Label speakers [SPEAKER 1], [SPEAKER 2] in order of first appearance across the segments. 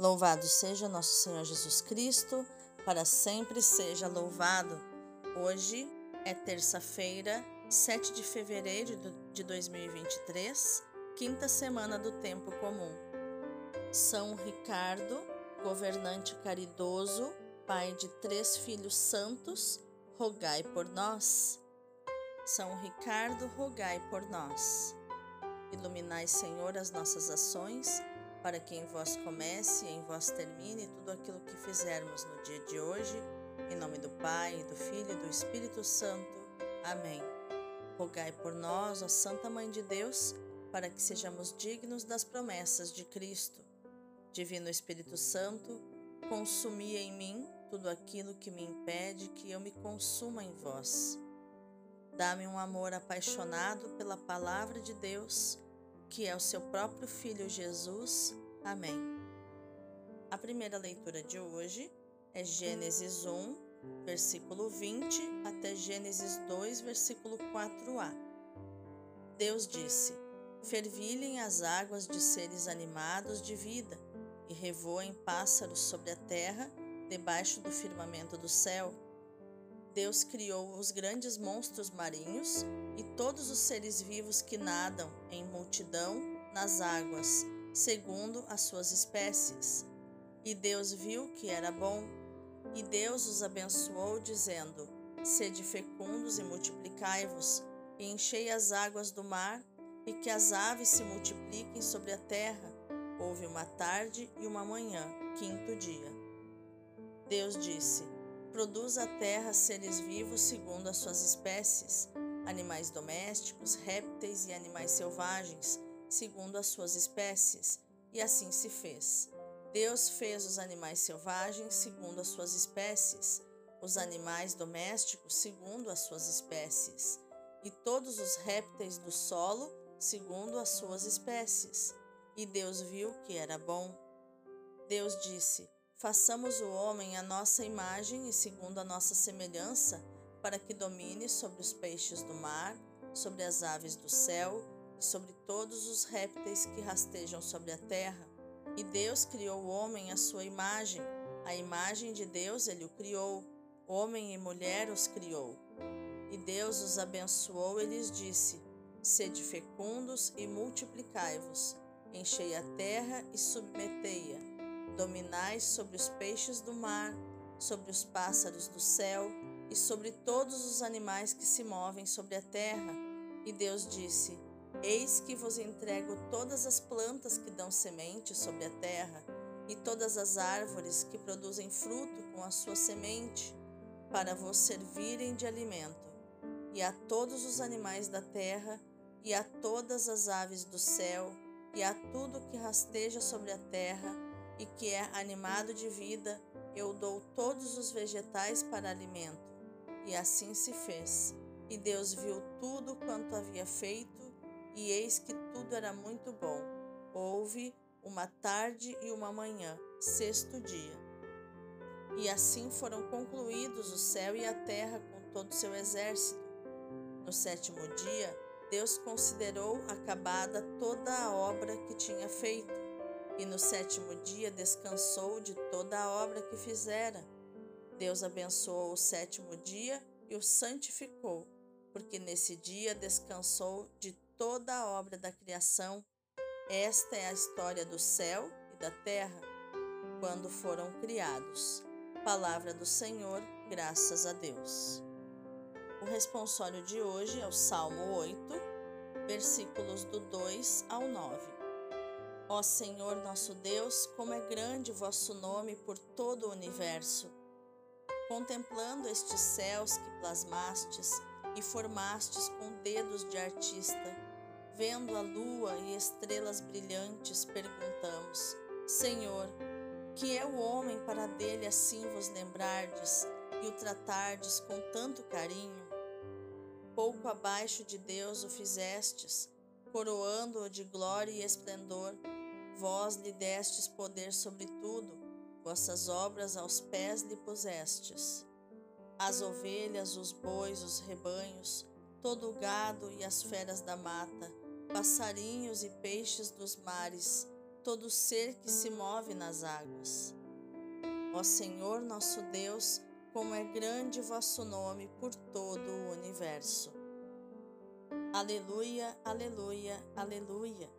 [SPEAKER 1] Louvado seja nosso Senhor Jesus Cristo, para sempre seja louvado. Hoje é terça-feira, 7 de fevereiro de 2023, quinta semana do tempo comum. São Ricardo, governante caridoso, pai de três filhos santos, rogai por nós. São Ricardo, rogai por nós. Iluminai, Senhor, as nossas ações para que em vós comece e em vós termine tudo aquilo que fizermos no dia de hoje. Em nome do Pai, do Filho e do Espírito Santo. Amém. Rogai por nós, ó Santa Mãe de Deus, para que sejamos dignos das promessas de Cristo. Divino Espírito Santo, consumi em mim tudo aquilo que me impede que eu me consuma em vós. Dá-me um amor apaixonado pela palavra de Deus que é o seu próprio Filho Jesus. Amém. A primeira leitura de hoje é Gênesis 1, versículo 20 até Gênesis 2, versículo 4a. Deus disse: Fervilhem as águas de seres animados de vida, e revoem pássaros sobre a terra, debaixo do firmamento do céu. Deus criou os grandes monstros marinhos e todos os seres vivos que nadam em multidão nas águas, segundo as suas espécies. E Deus viu que era bom, e Deus os abençoou, dizendo: Sede fecundos e multiplicai-vos, e enchei as águas do mar, e que as aves se multipliquem sobre a terra. Houve uma tarde e uma manhã, quinto dia. Deus disse: Produz a terra seres vivos segundo as suas espécies animais domésticos, répteis e animais selvagens, segundo as suas espécies, e assim se fez. Deus fez os animais selvagens segundo as suas espécies, os animais domésticos segundo as suas espécies, e todos os répteis do solo segundo as suas espécies. E Deus viu que era bom. Deus disse: Façamos o homem à nossa imagem e segundo a nossa semelhança para que domine sobre os peixes do mar, sobre as aves do céu e sobre todos os répteis que rastejam sobre a terra. E Deus criou o homem à sua imagem, a imagem de Deus ele o criou, homem e mulher os criou. E Deus os abençoou e lhes disse: Sede fecundos e multiplicai-vos, enchei a terra e submetei-a, dominai sobre os peixes do mar, sobre os pássaros do céu e sobre todos os animais que se movem sobre a terra. E Deus disse: Eis que vos entrego todas as plantas que dão semente sobre a terra, e todas as árvores que produzem fruto com a sua semente, para vos servirem de alimento, e a todos os animais da terra, e a todas as aves do céu, e a tudo que rasteja sobre a terra, e que é animado de vida, eu dou todos os vegetais para alimento. E assim se fez. E Deus viu tudo quanto havia feito, e eis que tudo era muito bom. Houve uma tarde e uma manhã, sexto dia. E assim foram concluídos o céu e a terra com todo o seu exército. No sétimo dia, Deus considerou acabada toda a obra que tinha feito, e no sétimo dia descansou de toda a obra que fizera Deus abençoou o sétimo dia e o santificou, porque nesse dia descansou de toda a obra da criação. Esta é a história do céu e da terra, quando foram criados. Palavra do Senhor, graças a Deus. O responsório de hoje é o Salmo 8, versículos do 2 ao 9. Ó Senhor nosso Deus, como é grande vosso nome por todo o universo contemplando estes céus que plasmastes e formastes com dedos de artista, vendo a lua e estrelas brilhantes, perguntamos: Senhor, que é o homem para dele assim vos lembrardes e o tratardes com tanto carinho? Pouco abaixo de Deus o fizestes, coroando-o de glória e esplendor. Vós lhe destes poder sobre tudo vossas obras aos pés lhe pusestes. As ovelhas, os bois, os rebanhos, todo o gado e as feras da mata, passarinhos e peixes dos mares, todo ser que se move nas águas. Ó Senhor nosso Deus, como é grande vosso nome por todo o universo. Aleluia, aleluia, aleluia.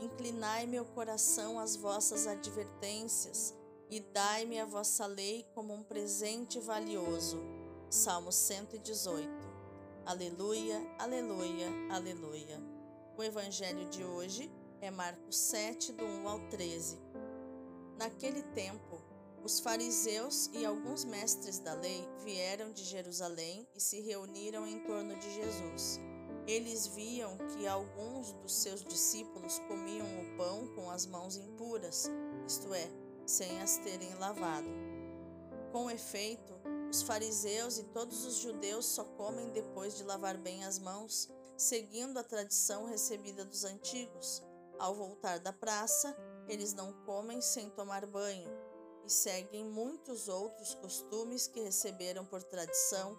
[SPEAKER 1] Inclinai meu coração às vossas advertências e dai-me a vossa lei como um presente valioso. Salmo 118. Aleluia, aleluia, aleluia. O evangelho de hoje é Marcos 7, do 1 ao 13. Naquele tempo, os fariseus e alguns mestres da lei vieram de Jerusalém e se reuniram em torno de Jesus. Eles viam que alguns dos seus discípulos comiam o pão com as mãos impuras, isto é, sem as terem lavado. Com efeito, os fariseus e todos os judeus só comem depois de lavar bem as mãos, seguindo a tradição recebida dos antigos. Ao voltar da praça, eles não comem sem tomar banho e seguem muitos outros costumes que receberam por tradição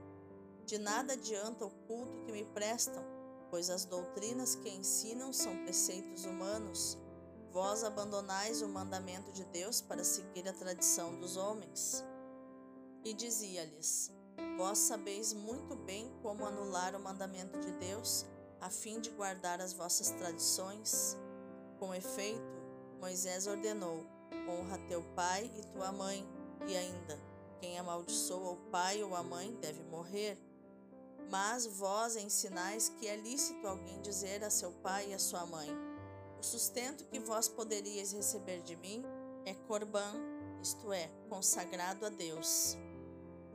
[SPEAKER 1] De nada adianta o culto que me prestam, pois as doutrinas que ensinam são preceitos humanos. Vós abandonais o mandamento de Deus para seguir a tradição dos homens. E dizia-lhes: Vós sabeis muito bem como anular o mandamento de Deus, a fim de guardar as vossas tradições. Com efeito, Moisés ordenou: honra teu pai e tua mãe, e ainda, quem amaldiçoa o pai ou a mãe deve morrer. Mas vós ensinais que é lícito alguém dizer a seu pai e a sua mãe: O sustento que vós poderíeis receber de mim é corban, isto é, consagrado a Deus.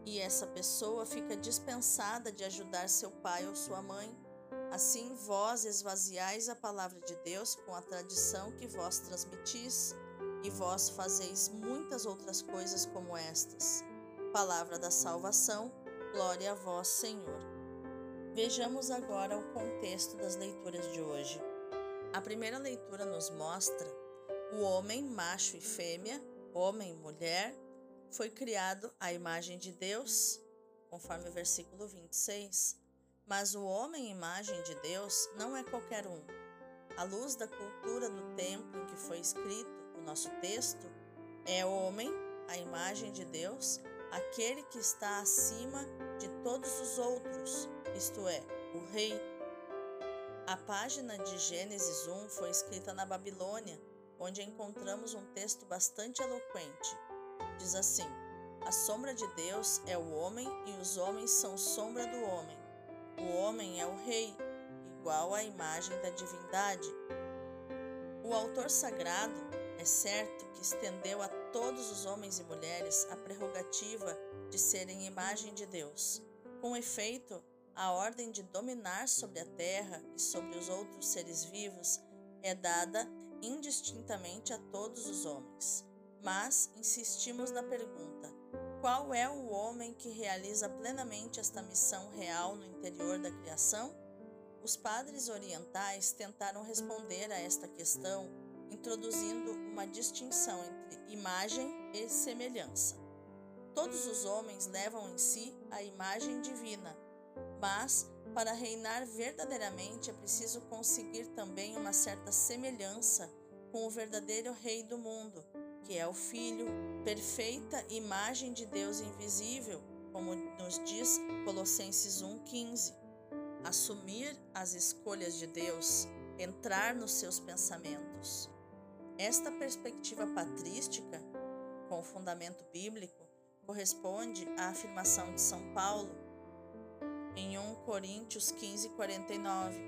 [SPEAKER 1] E essa pessoa fica dispensada de ajudar seu pai ou sua mãe Assim vós esvaziais a palavra de Deus com a tradição que vós transmitis, e vós fazeis muitas outras coisas como estas. Palavra da salvação, glória a vós, Senhor. Vejamos agora o contexto das leituras de hoje. A primeira leitura nos mostra o homem, macho e fêmea, homem e mulher, foi criado à imagem de Deus, conforme o versículo 26 mas o homem, imagem de Deus, não é qualquer um. À luz da cultura do tempo em que foi escrito o nosso texto, é homem, a imagem de Deus, aquele que está acima de todos os outros, isto é, o rei. A página de Gênesis 1 foi escrita na Babilônia, onde encontramos um texto bastante eloquente. Diz assim: A sombra de Deus é o homem e os homens são sombra do homem. O homem é o rei, igual à imagem da divindade. O autor sagrado é certo que estendeu a todos os homens e mulheres a prerrogativa de serem imagem de Deus. Com efeito, a ordem de dominar sobre a terra e sobre os outros seres vivos é dada indistintamente a todos os homens. Mas insistimos na pergunta: qual é o homem que realiza plenamente esta missão real no interior da criação? Os padres orientais tentaram responder a esta questão introduzindo uma distinção entre imagem e semelhança. Todos os homens levam em si a imagem divina, mas para reinar verdadeiramente é preciso conseguir também uma certa semelhança com o verdadeiro Rei do mundo, que é o Filho, perfeita imagem de Deus invisível, como nos diz Colossenses 1,15. Assumir as escolhas de Deus, entrar nos seus pensamentos. Esta perspectiva patrística, com fundamento bíblico, corresponde à afirmação de São Paulo em 1 Coríntios 15, 49,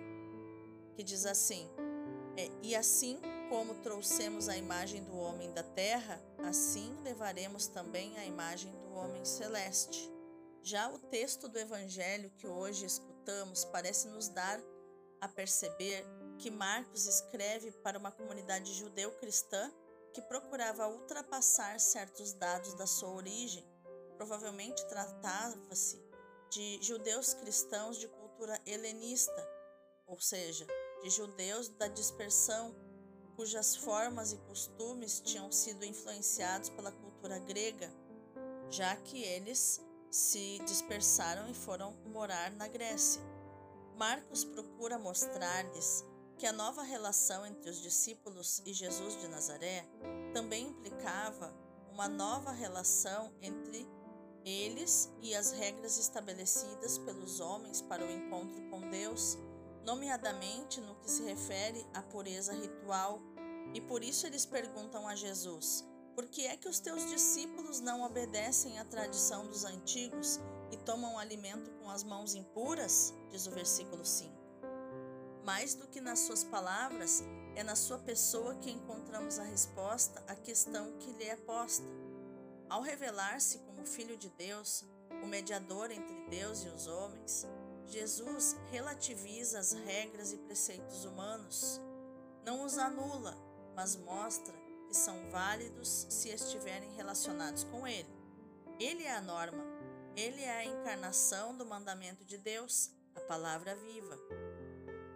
[SPEAKER 1] que diz assim: é, E assim como trouxemos a imagem do homem da terra, assim levaremos também a imagem do homem celeste. Já o texto do evangelho que hoje escutamos parece nos dar a perceber que Marcos escreve para uma comunidade judeu-cristã que procurava ultrapassar certos dados da sua origem. Provavelmente tratava-se de judeus cristãos de cultura helenista, ou seja, de judeus da dispersão, cujas formas e costumes tinham sido influenciados pela cultura grega, já que eles se dispersaram e foram morar na Grécia. Marcos procura mostrar-lhes que a nova relação entre os discípulos e Jesus de Nazaré também implicava uma nova relação entre eles e as regras estabelecidas pelos homens para o encontro com Deus, nomeadamente no que se refere à pureza ritual. E por isso eles perguntam a Jesus: por que é que os teus discípulos não obedecem à tradição dos antigos e tomam alimento com as mãos impuras? Diz o versículo 5. Mais do que nas suas palavras, é na sua pessoa que encontramos a resposta à questão que lhe é posta. Ao revelar-se como Filho de Deus, o mediador entre Deus e os homens, Jesus relativiza as regras e preceitos humanos. Não os anula, mas mostra que são válidos se estiverem relacionados com Ele. Ele é a norma, ele é a encarnação do mandamento de Deus, a palavra viva.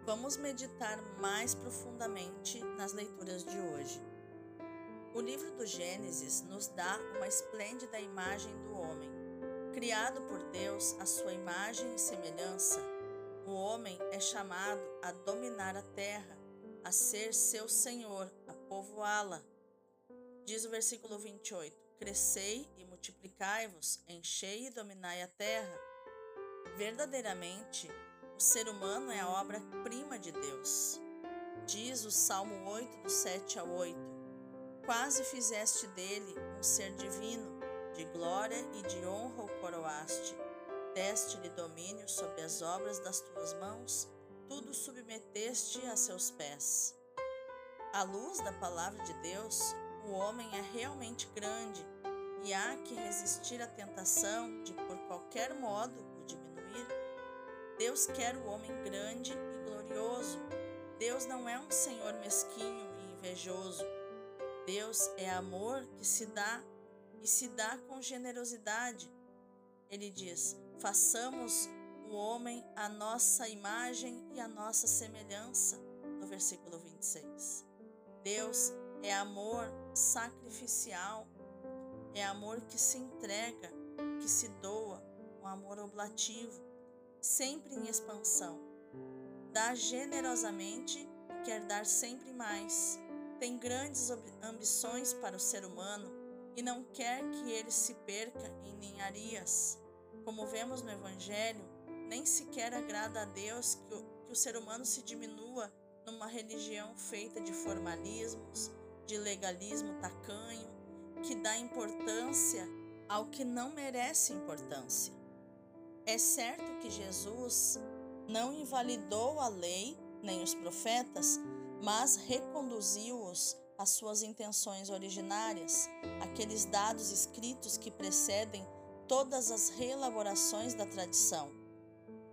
[SPEAKER 1] Vamos meditar mais profundamente nas leituras de hoje. O livro do Gênesis nos dá uma esplêndida imagem do homem. Criado por Deus à sua imagem e semelhança, o homem é chamado a dominar a terra, a ser seu senhor, a povoá-la. Diz o versículo 28: Crescei e multiplicai-vos, enchei e dominai a terra. Verdadeiramente, o ser humano é a obra-prima de Deus. Diz o Salmo 8, do 7 ao 8: Quase fizeste dele um ser divino, de glória e de honra o coroaste. Deste-lhe domínio sobre as obras das tuas mãos, tudo submeteste a seus pés. À luz da palavra de Deus, o homem é realmente grande e há que resistir à tentação de, por qualquer modo, o diminuir. Deus quer o homem grande e glorioso. Deus não é um Senhor mesquinho e invejoso. Deus é amor que se dá e se dá com generosidade. Ele diz: façamos o homem a nossa imagem e a nossa semelhança, no versículo 26. Deus é amor sacrificial, é amor que se entrega, que se doa, um amor oblativo sempre em expansão. Dá generosamente e quer dar sempre mais. Tem grandes ambições para o ser humano e não quer que ele se perca em ninharias. Como vemos no Evangelho, nem sequer agrada a Deus que o, que o ser humano se diminua numa religião feita de formalismos, de legalismo tacanho, que dá importância ao que não merece importância. É certo que Jesus não invalidou a lei nem os profetas, mas reconduziu-os às suas intenções originárias, aqueles dados escritos que precedem todas as reelaborações da tradição.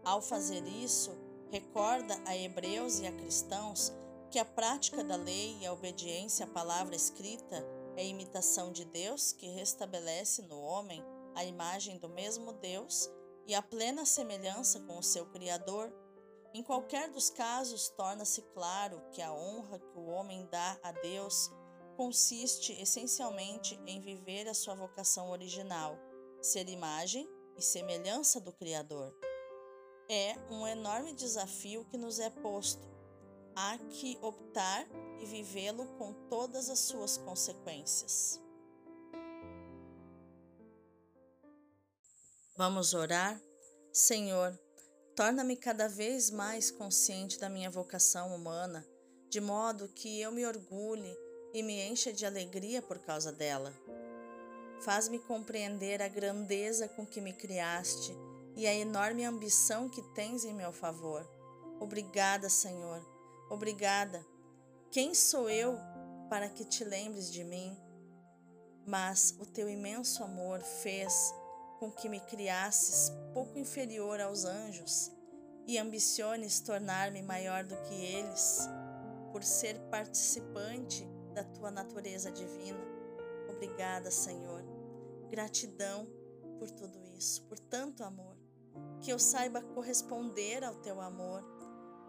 [SPEAKER 1] Ao fazer isso, recorda a hebreus e a cristãos que a prática da lei e a obediência à palavra escrita é imitação de Deus que restabelece no homem a imagem do mesmo Deus e a plena semelhança com o seu Criador, em qualquer dos casos torna-se claro que a honra que o homem dá a Deus consiste essencialmente em viver a sua vocação original, ser imagem e semelhança do Criador. É um enorme desafio que nos é posto. Há que optar e vivê-lo com todas as suas consequências. Vamos orar? Senhor, torna-me cada vez mais consciente da minha vocação humana, de modo que eu me orgulhe e me encha de alegria por causa dela. Faz-me compreender a grandeza com que me criaste e a enorme ambição que tens em meu favor. Obrigada, Senhor. Obrigada. Quem sou eu para que te lembres de mim? Mas o teu imenso amor fez com que me criasses pouco inferior aos anjos e ambiciones tornar-me maior do que eles, por ser participante da tua natureza divina. Obrigada, Senhor. Gratidão por tudo isso, por tanto amor. Que eu saiba corresponder ao teu amor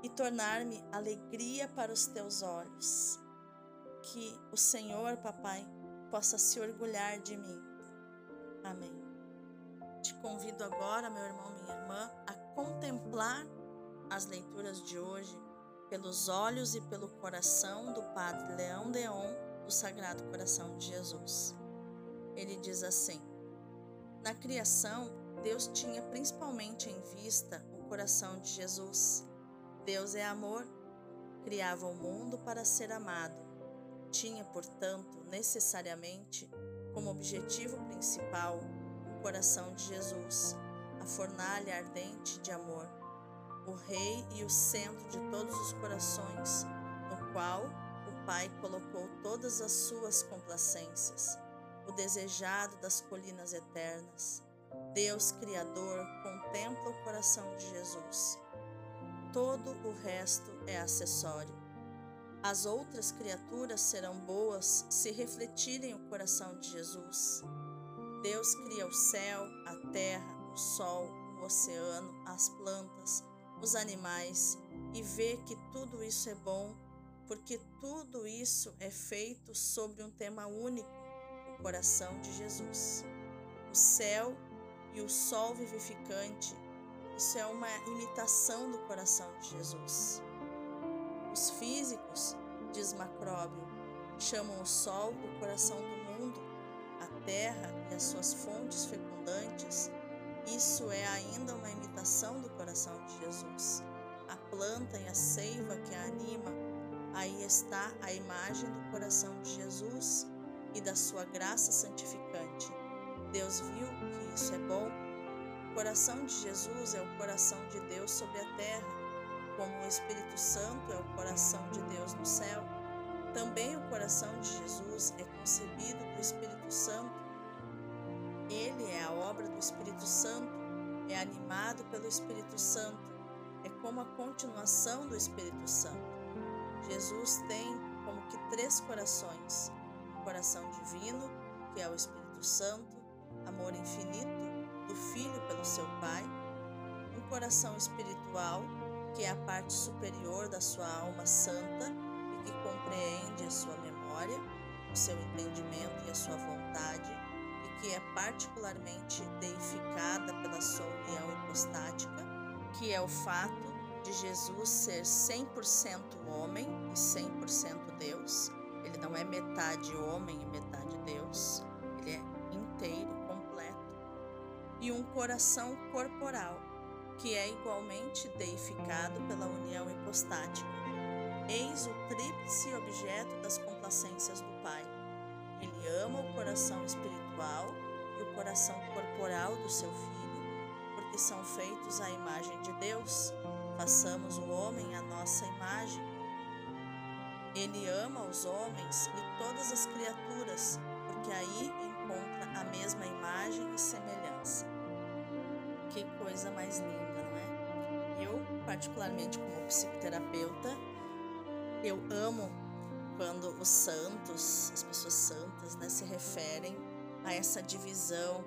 [SPEAKER 1] e tornar-me alegria para os teus olhos. Que o Senhor, papai, possa se orgulhar de mim. Amém. Convido agora, meu irmão, minha irmã, a contemplar as leituras de hoje pelos olhos e pelo coração do Padre Leão Deon do Sagrado Coração de Jesus. Ele diz assim: Na criação, Deus tinha principalmente em vista o coração de Jesus. Deus é amor, criava o mundo para ser amado. Tinha, portanto, necessariamente como objetivo principal coração de Jesus, a fornalha ardente de amor, o Rei e o centro de todos os corações, no qual o Pai colocou todas as suas complacências, o desejado das colinas eternas. Deus Criador contempla o coração de Jesus. Todo o resto é acessório. As outras criaturas serão boas se refletirem o coração de Jesus. Deus cria o céu, a terra, o sol, o oceano, as plantas, os animais e vê que tudo isso é bom, porque tudo isso é feito sobre um tema único, o coração de Jesus. O céu e o sol vivificante, isso é uma imitação do coração de Jesus. Os físicos, diz Macróbio, chamam o Sol o coração do mundo, Terra e as suas fontes fecundantes. Isso é ainda uma imitação do coração de Jesus. A planta e a seiva que a anima, aí está a imagem do coração de Jesus e da sua graça santificante. Deus viu que isso é bom. O coração de Jesus é o coração de Deus sobre a terra como o Espírito Santo é o coração de Deus no céu, também o coração de Jesus é concebido do Espírito Santo. Ele é a obra do Espírito Santo, é animado pelo Espírito Santo, é como a continuação do Espírito Santo. Jesus tem como que três corações: o coração divino, que é o Espírito Santo, amor infinito do Filho pelo seu Pai, um coração espiritual, que é a parte superior da sua alma santa que compreende a sua memória, o seu entendimento e a sua vontade, e que é particularmente deificada pela sua união hipostática, que é o fato de Jesus ser 100% homem e 100% Deus. Ele não é metade homem e metade Deus, ele é inteiro, completo. E um coração corporal que é igualmente deificado pela união hipostática. Eis o tríplice objeto das complacências do Pai. Ele ama o coração espiritual e o coração corporal do seu filho, porque são feitos à imagem de Deus. Façamos o homem à nossa imagem. Ele ama os homens e todas as criaturas, porque aí encontra a mesma imagem e semelhança. Que coisa mais linda! Eu, particularmente como psicoterapeuta, eu amo quando os santos, as pessoas santas, né, se referem a essa divisão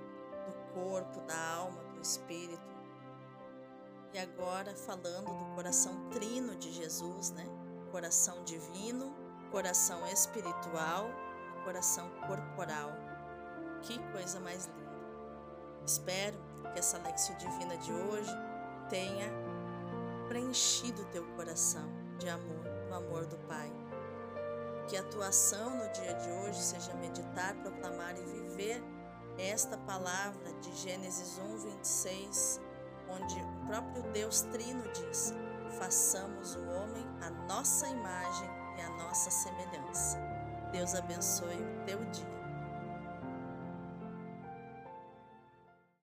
[SPEAKER 1] do corpo, da alma, do espírito. E agora falando do coração trino de Jesus, né? Coração divino, coração espiritual e coração corporal. Que coisa mais linda. Espero que essa Lexio Divina de hoje tenha preenchido teu coração de amor, amor do Pai. Que a tua ação no dia de hoje seja meditar, proclamar e viver esta palavra de Gênesis 1, 26, onde o próprio Deus Trino diz: façamos o homem a nossa imagem e a nossa semelhança. Deus abençoe o teu dia.